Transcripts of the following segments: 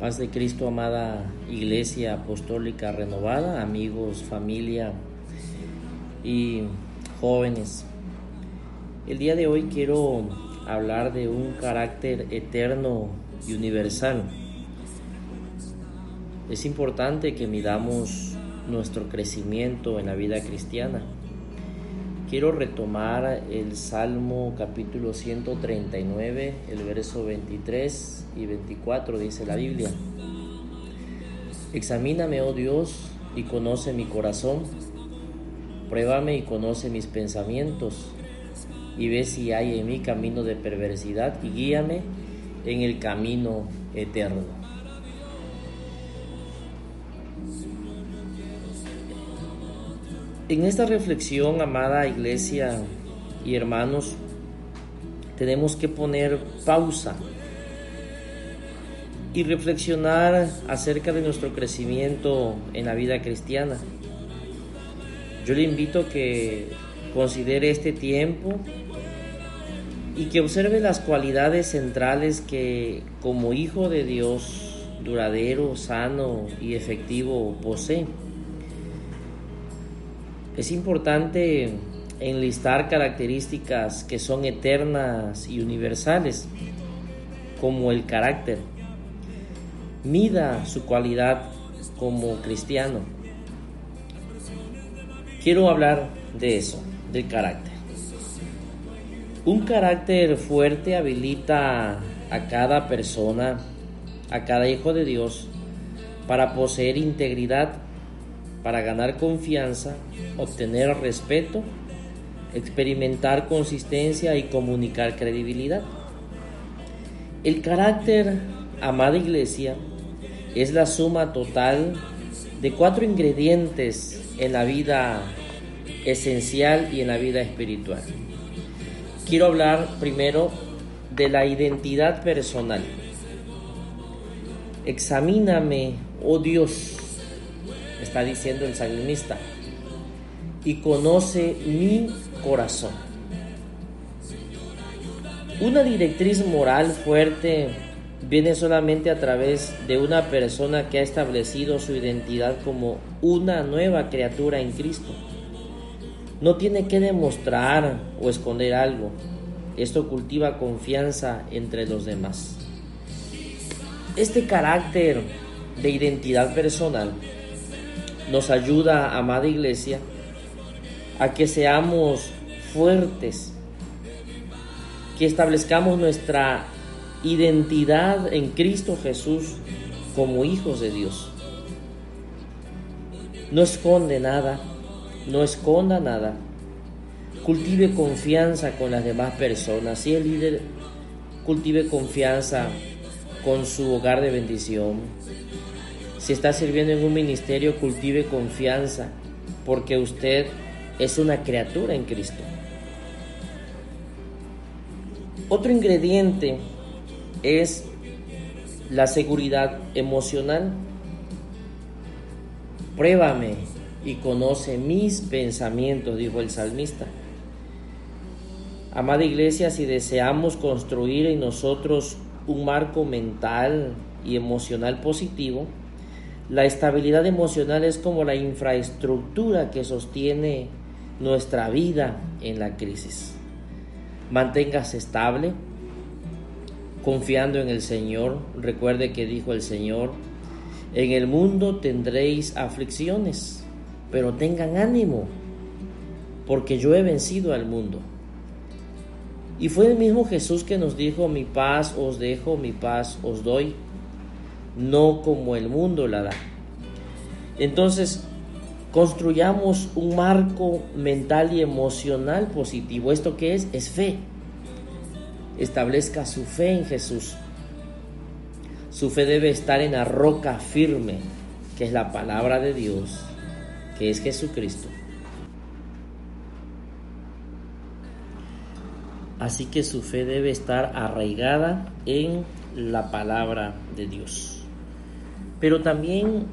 Paz de Cristo, amada Iglesia Apostólica Renovada, amigos, familia y jóvenes. El día de hoy quiero hablar de un carácter eterno y universal. Es importante que midamos nuestro crecimiento en la vida cristiana. Quiero retomar el Salmo capítulo 139, el verso 23 y 24, dice la Biblia. Examíname, oh Dios, y conoce mi corazón. Pruébame y conoce mis pensamientos, y ve si hay en mí camino de perversidad, y guíame en el camino eterno. En esta reflexión, amada iglesia y hermanos, tenemos que poner pausa y reflexionar acerca de nuestro crecimiento en la vida cristiana. Yo le invito a que considere este tiempo y que observe las cualidades centrales que como hijo de Dios duradero, sano y efectivo posee. Es importante enlistar características que son eternas y universales, como el carácter. Mida su cualidad como cristiano. Quiero hablar de eso, del carácter. Un carácter fuerte habilita a cada persona, a cada hijo de Dios, para poseer integridad para ganar confianza, obtener respeto, experimentar consistencia y comunicar credibilidad. El carácter, amada iglesia, es la suma total de cuatro ingredientes en la vida esencial y en la vida espiritual. Quiero hablar primero de la identidad personal. Examíname, oh Dios, está diciendo el salmista, y conoce mi corazón. Una directriz moral fuerte viene solamente a través de una persona que ha establecido su identidad como una nueva criatura en Cristo. No tiene que demostrar o esconder algo. Esto cultiva confianza entre los demás. Este carácter de identidad personal nos ayuda, amada iglesia, a que seamos fuertes, que establezcamos nuestra identidad en Cristo Jesús como hijos de Dios. No esconde nada, no esconda nada. Cultive confianza con las demás personas. Si el líder cultive confianza con su hogar de bendición, si está sirviendo en un ministerio, cultive confianza, porque usted es una criatura en Cristo. Otro ingrediente es la seguridad emocional. Pruébame y conoce mis pensamientos, dijo el salmista. Amada iglesia, si deseamos construir en nosotros un marco mental y emocional positivo, la estabilidad emocional es como la infraestructura que sostiene nuestra vida en la crisis. Manténgase estable, confiando en el Señor. Recuerde que dijo el Señor, en el mundo tendréis aflicciones, pero tengan ánimo, porque yo he vencido al mundo. Y fue el mismo Jesús que nos dijo, mi paz os dejo, mi paz os doy no como el mundo la da. Entonces, construyamos un marco mental y emocional positivo. ¿Esto qué es? Es fe. Establezca su fe en Jesús. Su fe debe estar en la roca firme, que es la palabra de Dios, que es Jesucristo. Así que su fe debe estar arraigada en la palabra de Dios. Pero también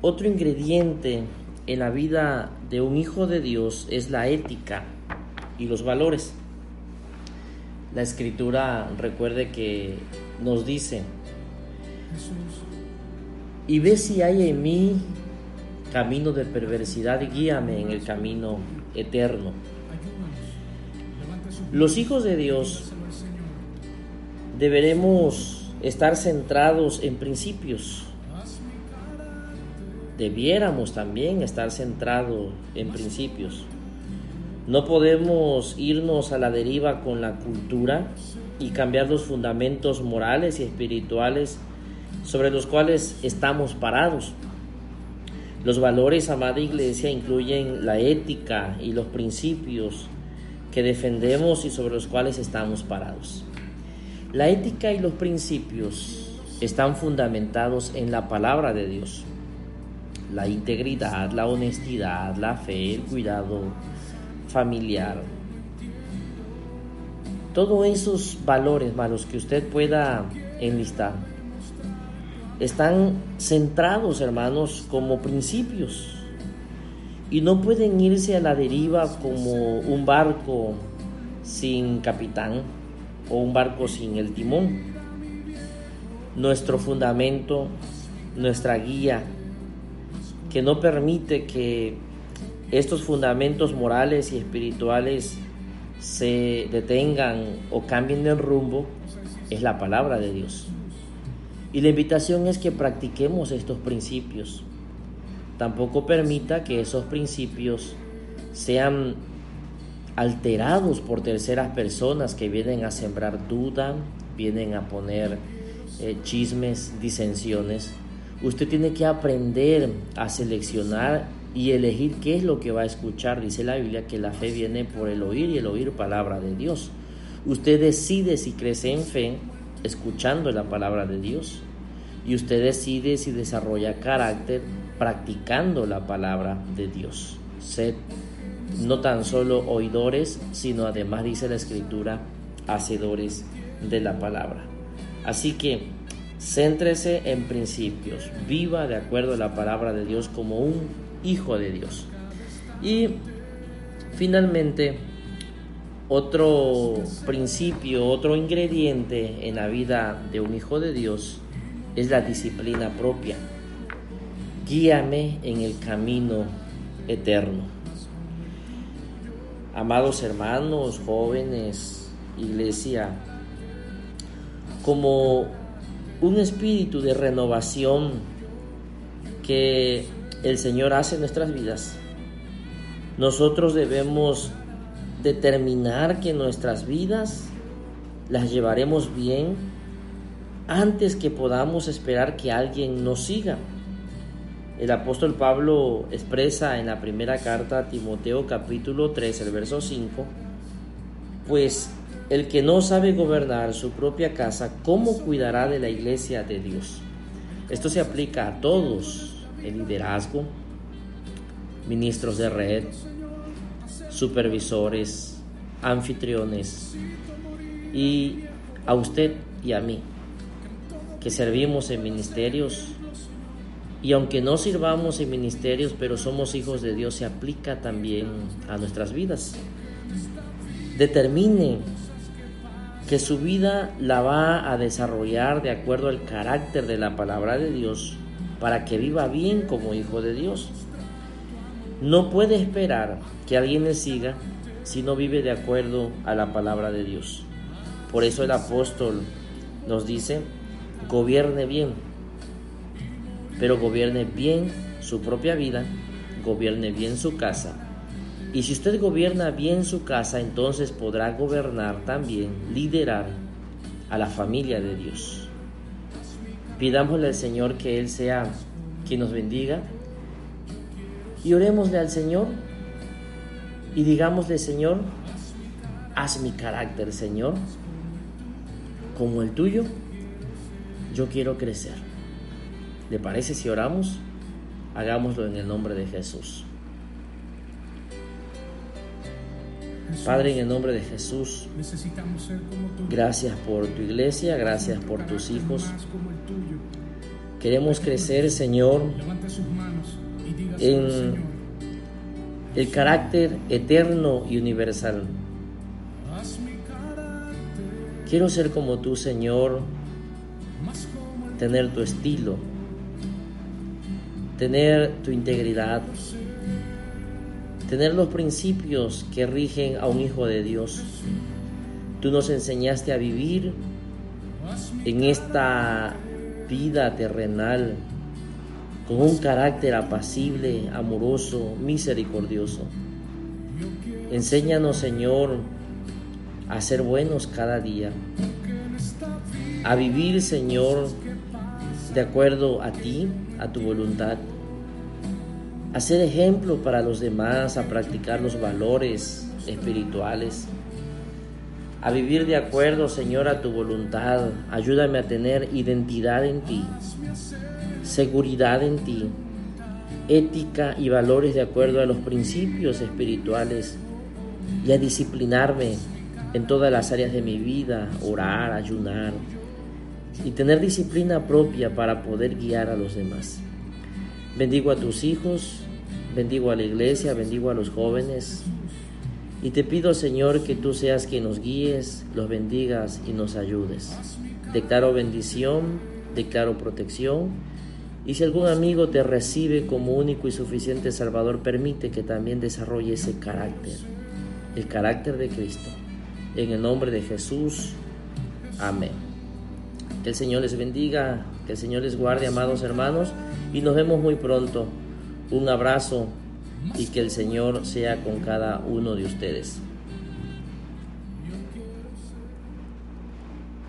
otro ingrediente en la vida de un hijo de Dios es la ética y los valores. La escritura, recuerde que nos dice, y ve si hay en mí camino de perversidad, guíame en el camino eterno. Los hijos de Dios deberemos estar centrados en principios. Debiéramos también estar centrados en principios. No podemos irnos a la deriva con la cultura y cambiar los fundamentos morales y espirituales sobre los cuales estamos parados. Los valores, amada iglesia, incluyen la ética y los principios que defendemos y sobre los cuales estamos parados. La ética y los principios están fundamentados en la palabra de Dios. La integridad, la honestidad, la fe, el cuidado familiar. Todos esos valores malos que usted pueda enlistar están centrados, hermanos, como principios y no pueden irse a la deriva como un barco sin capitán o un barco sin el timón. Nuestro fundamento, nuestra guía, que no permite que estos fundamentos morales y espirituales se detengan o cambien de rumbo, es la palabra de Dios. Y la invitación es que practiquemos estos principios Tampoco permita que esos principios sean alterados por terceras personas que vienen a sembrar duda, vienen a poner eh, chismes, disensiones. Usted tiene que aprender a seleccionar y elegir qué es lo que va a escuchar. Dice la Biblia que la fe viene por el oír y el oír palabra de Dios. Usted decide si crece en fe escuchando la palabra de Dios y usted decide si desarrolla carácter practicando la palabra de Dios. Sed no tan solo oidores, sino además dice la escritura, hacedores de la palabra. Así que céntrese en principios, viva de acuerdo a la palabra de Dios como un hijo de Dios. Y finalmente, otro principio, otro ingrediente en la vida de un hijo de Dios es la disciplina propia. Guíame en el camino eterno. Amados hermanos, jóvenes, iglesia, como un espíritu de renovación que el Señor hace en nuestras vidas, nosotros debemos determinar que nuestras vidas las llevaremos bien antes que podamos esperar que alguien nos siga. El apóstol Pablo expresa en la primera carta a Timoteo capítulo 3, el verso 5, pues el que no sabe gobernar su propia casa, ¿cómo cuidará de la iglesia de Dios? Esto se aplica a todos, el liderazgo, ministros de red, supervisores, anfitriones y a usted y a mí que servimos en ministerios. Y aunque no sirvamos en ministerios, pero somos hijos de Dios, se aplica también a nuestras vidas. Determine que su vida la va a desarrollar de acuerdo al carácter de la palabra de Dios para que viva bien como hijo de Dios. No puede esperar que alguien le siga si no vive de acuerdo a la palabra de Dios. Por eso el apóstol nos dice gobierne bien, pero gobierne bien su propia vida, gobierne bien su casa. Y si usted gobierna bien su casa, entonces podrá gobernar también, liderar a la familia de Dios. Pidámosle al Señor que Él sea quien nos bendiga y orémosle al Señor y digámosle, Señor, haz mi carácter, Señor, como el tuyo yo quiero crecer. ¿Le parece si oramos? Hagámoslo en el nombre de Jesús. Padre, en el nombre de Jesús, gracias por tu iglesia, gracias por tus hijos. Queremos crecer, Señor, en el carácter eterno y universal. Quiero ser como tú, Señor, tener tu estilo, tener tu integridad, tener los principios que rigen a un hijo de Dios. Tú nos enseñaste a vivir en esta vida terrenal con un carácter apacible, amoroso, misericordioso. Enséñanos, Señor, a ser buenos cada día, a vivir, Señor, de acuerdo a ti, a tu voluntad, a ser ejemplo para los demás, a practicar los valores espirituales, a vivir de acuerdo, Señor, a tu voluntad. Ayúdame a tener identidad en ti, seguridad en ti, ética y valores de acuerdo a los principios espirituales y a disciplinarme en todas las áreas de mi vida, orar, ayunar y tener disciplina propia para poder guiar a los demás. Bendigo a tus hijos, bendigo a la iglesia, bendigo a los jóvenes y te pido Señor que tú seas quien nos guíes, los bendigas y nos ayudes. Declaro bendición, declaro protección y si algún amigo te recibe como único y suficiente Salvador, permite que también desarrolle ese carácter, el carácter de Cristo. En el nombre de Jesús. Amén. Que el Señor les bendiga, que el Señor les guarde, amados hermanos, y nos vemos muy pronto. Un abrazo y que el Señor sea con cada uno de ustedes.